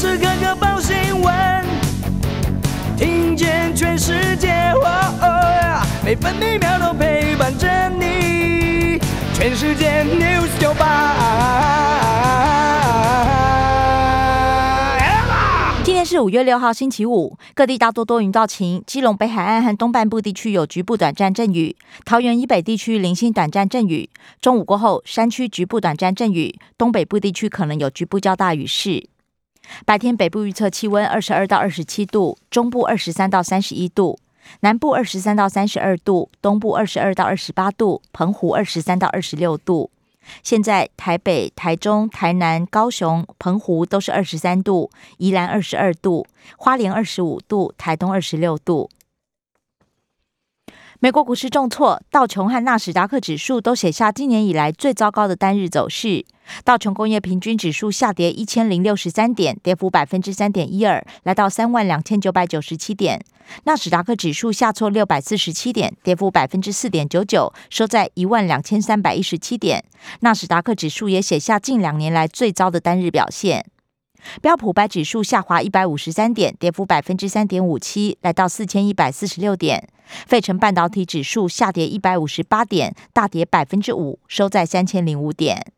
时刻刻报新闻，听见全世界，每分每秒都陪伴着你。全世界 news 九今天是五月六号，星期五，各地大多多云到晴，基隆北海岸和东半部地区有局部短暂阵雨，桃园以北地区零星短暂阵雨。中午过后，山区局部短暂阵雨，东北部地区可能有局部较大雨势。白天北部预测气温二十二到二十七度，中部二十三到三十一度，南部二十三到三十二度，东部二十二到二十八度，澎湖二十三到二十六度。现在台北、台中、台南、高雄、澎湖都是二十三度，宜兰二十二度，花莲二十五度，台东二十六度。美国股市重挫，道琼和纳斯达克指数都写下今年以来最糟糕的单日走势。道琼工业平均指数下跌一千零六十三点，跌幅百分之三点一二，来到三万两千九百九十七点。纳斯达克指数下挫六百四十七点，跌幅百分之四点九九，收在一万两千三百一十七点。纳斯达克指数也写下近两年来最糟的单日表现。标普白指数下滑一百五十三点，跌幅百分之三点五七，来到四千一百四十六点。费城半导体指数下跌一百五十八点，大跌百分之五，收在三千零五点。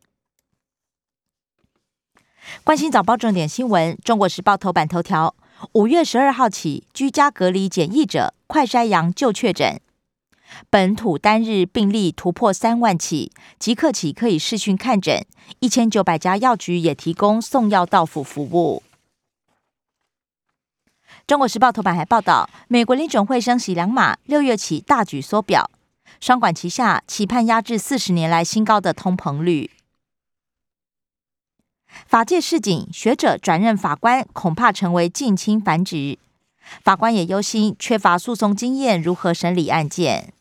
关心早报重点新闻，《中国时报》头版头条：五月十二号起，居家隔离检疫者快筛阳就确诊。本土单日病例突破三万起，即刻起可以视讯看诊。一千九百家药局也提供送药到府服务。中国时报头版还报道，美国联准会升息两码，六月起大举缩表，双管齐下，期盼压制四十年来新高的通膨率。法界示警，学者转任法官恐怕成为近亲繁殖。法官也忧心缺乏诉讼经验，如何审理案件？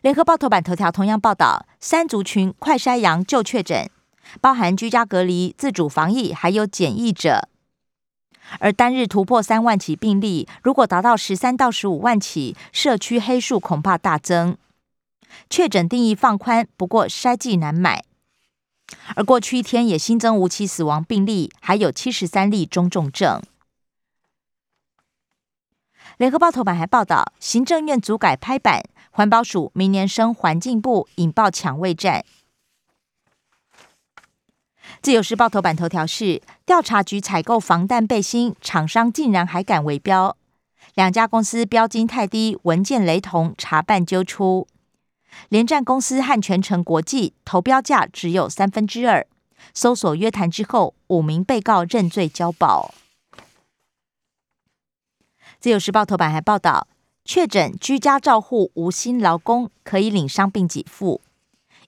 联合报头版头条同样报道，三族群快筛阳就确诊，包含居家隔离、自主防疫，还有检疫者。而单日突破三万起病例，如果达到十三到十五万起，社区黑数恐怕大增。确诊定义放宽，不过筛剂难买。而过去一天也新增无期死亡病例，还有七十三例中重症。联合报头版还报道，行政院组改拍板，环保署明年升环境部，引爆抢位战。自由时报头版头条是调查局采购防弹背心，厂商竟然还敢围标，两家公司标金太低，文件雷同，查办揪出。连战公司和全城国际投标价只有三分之二，搜索约谈之后，五名被告认罪交保。自由时报头版还报道，确诊居家照护无薪劳工可以领伤病给付，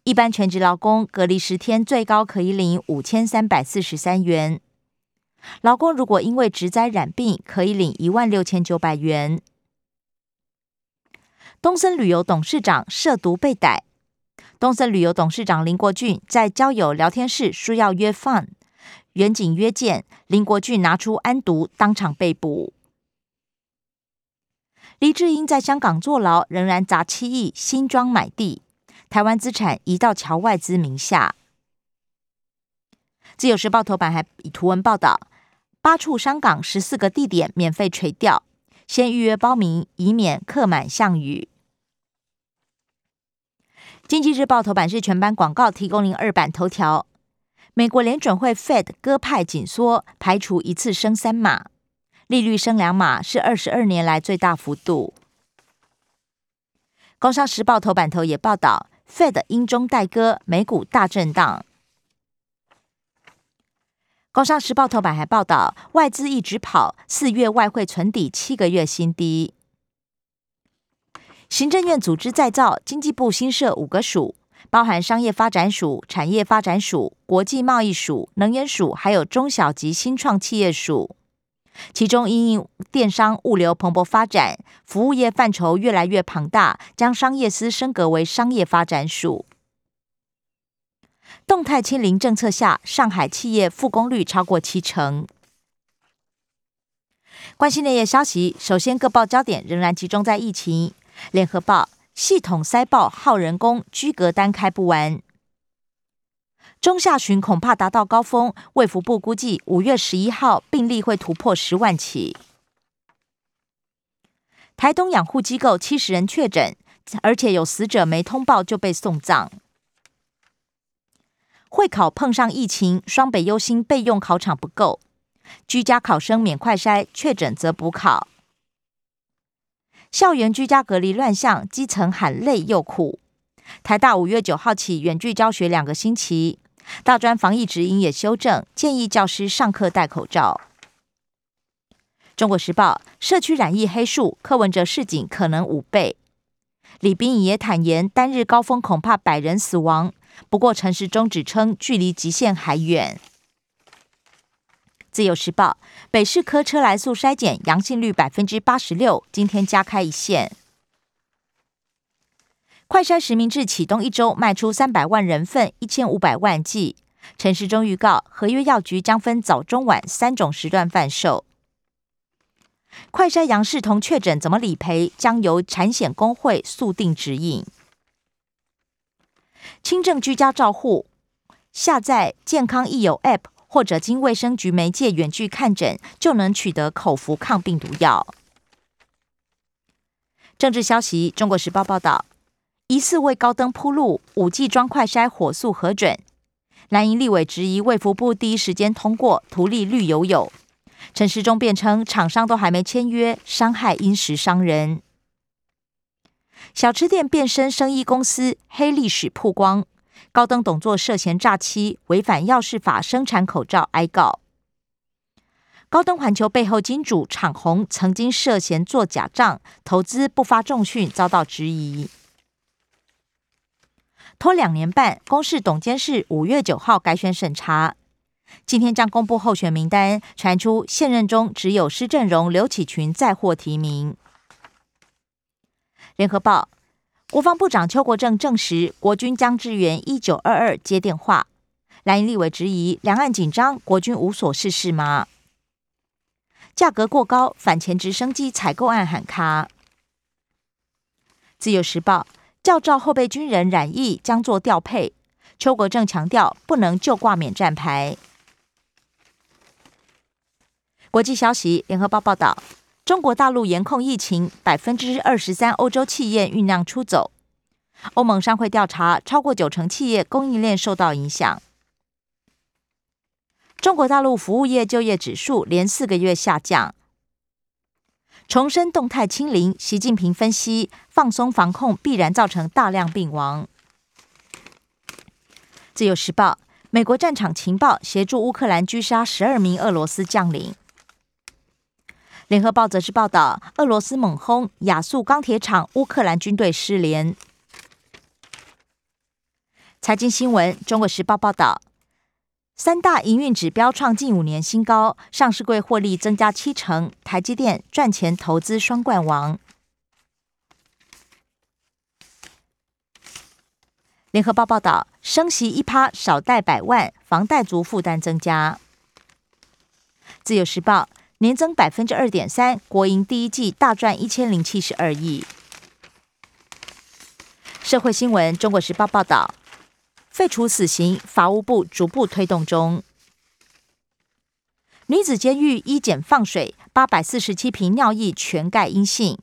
一般全职劳工隔离十天最高可以领五千三百四十三元，劳工如果因为职灾染病，可以领一万六千九百元。东森旅游董事长涉毒被逮，东森旅游董事长林国俊在交友聊天室说要约饭，远景约见，林国俊拿出安毒，当场被捕。黎智英在香港坐牢，仍然砸七亿新庄买地，台湾资产移到侨外资名下。自由时报头版还以图文报道，八处香港十四个地点免费垂钓。先预约报名，以免客满项羽。经济日报头版是全版广告，提供您二版头条。美国联准会 Fed 鸽派紧缩，排除一次升三码，利率升两码是二十二年来最大幅度。工商时报头版头也报道，Fed 英中带鸽，美股大震荡。工商时报头版还报道，外资一直跑，四月外汇存底七个月新低。行政院组织再造，经济部新设五个署，包含商业发展署、产业发展署、国际贸易署、能源署，还有中小及新创企业署。其中，因应电商物流蓬勃发展，服务业范畴越来越庞大，将商业司升格为商业发展署。动态清零政策下，上海企业复工率超过七成。关心内页消息，首先各报焦点仍然集中在疫情。联合报系统塞爆耗人工，居隔单开不完。中下旬恐怕达到高峰。卫福部估计五月十一号病例会突破十万起。台东养护机构七十人确诊，而且有死者没通报就被送葬。会考碰上疫情，双北忧心备用考场不够，居家考生免快筛，确诊则补考。校园居家隔离乱象，基层喊累又苦。台大五月九号起远距教学两个星期，大专防疫指引也修正，建议教师上课戴口罩。中国时报社区染疫黑数，柯文哲市警可能五倍。李斌也坦言，单日高峰恐怕百人死亡。不过陈时中指称，距离极限还远。自由时报北市科车来速筛检阳性率百分之八十六，今天加开一线。快筛实名制启动一周，卖出三百万人份，一千五百万剂。陈时中预告，合约药局将分早、中、晚三种时段贩售。快筛阳视同确诊怎么理赔，将由产险工会速定指引。轻症居家照护，下载健康益友 App 或者经卫生局媒介远距看诊，就能取得口服抗病毒药。政治消息：中国时报报道。疑似为高登铺路，五 G 装快筛火速核准。蓝营立委质疑卫福部第一时间通过，图利绿油油。陈时中辩称，厂商都还没签约，伤害因时商人。小吃店变身生意公司，黑历史曝光。高登董座涉嫌诈欺，违反药事法生产口罩，挨告。高登环球背后金主厂红曾经涉嫌做假账，投资不发重讯，遭到质疑。拖两年半，公示董监事五月九号改选审查，今天将公布候选名单。传出现任中只有施正荣、刘启群再获提名。联合报，国防部长邱国正证实，国军将支援一九二二接电话。蓝营立委质疑，两岸紧张，国军无所事事吗？价格过高，反潜直升机采购案喊卡。自由时报。教照后备军人染疫将做调配，邱国正强调不能就挂免战牌。国际消息，联合报报道，中国大陆严控疫情，百分之二十三欧洲企业酝酿出走。欧盟商会调查，超过九成企业供应链受到影响。中国大陆服务业就业指数连四个月下降。重申动态清零，习近平分析放松防控必然造成大量病亡。自由时报，美国战场情报协助乌克兰狙杀十二名俄罗斯将领。联合报则是报道俄罗斯猛轰亚速钢铁厂，乌克兰军队失联。财经新闻，中国时报报道。三大营运指标创近五年新高，上市柜获利增加七成，台积电赚钱投资双冠王。联合报报道，升息一趴少贷百万，房贷族负担增加。自由时报年增百分之二点三，国营第一季大赚一千零七十二亿。社会新闻，中国时报报道。废除死刑，法务部逐步推动中。女子监狱医检放水，八百四十七瓶尿液全盖阴性，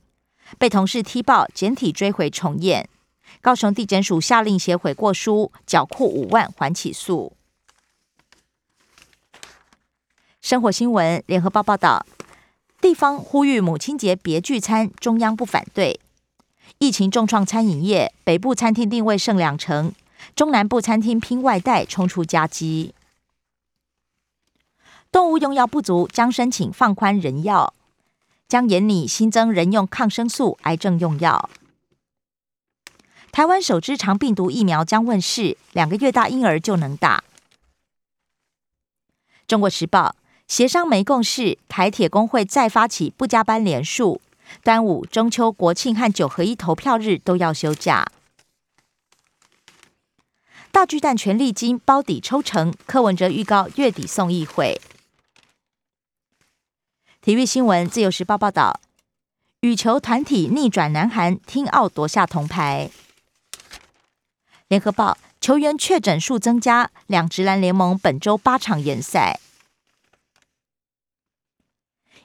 被同事踢爆，检体追回重验。高雄地检署下令写悔过书，缴库五万还起诉。生活新闻，联合报报道，地方呼吁母亲节别聚餐，中央不反对。疫情重创餐饮业，北部餐厅定位剩两成。中南部餐厅拼外带冲出夹击，动物用药不足将申请放宽人药，将严拟新增人用抗生素癌症用药。台湾首支长病毒疫苗将问世，两个月大婴儿就能打。中国时报协商没共识，台铁工会再发起不加班连数，端午、中秋、国庆和九合一投票日都要休假。大巨蛋全力金包底抽成，柯文哲预告月底送议会。体育新闻，自由时报报道，羽球团体逆转南韩，听奥夺下铜牌。联合报球员确诊数增加，两职篮联盟本周八场延赛。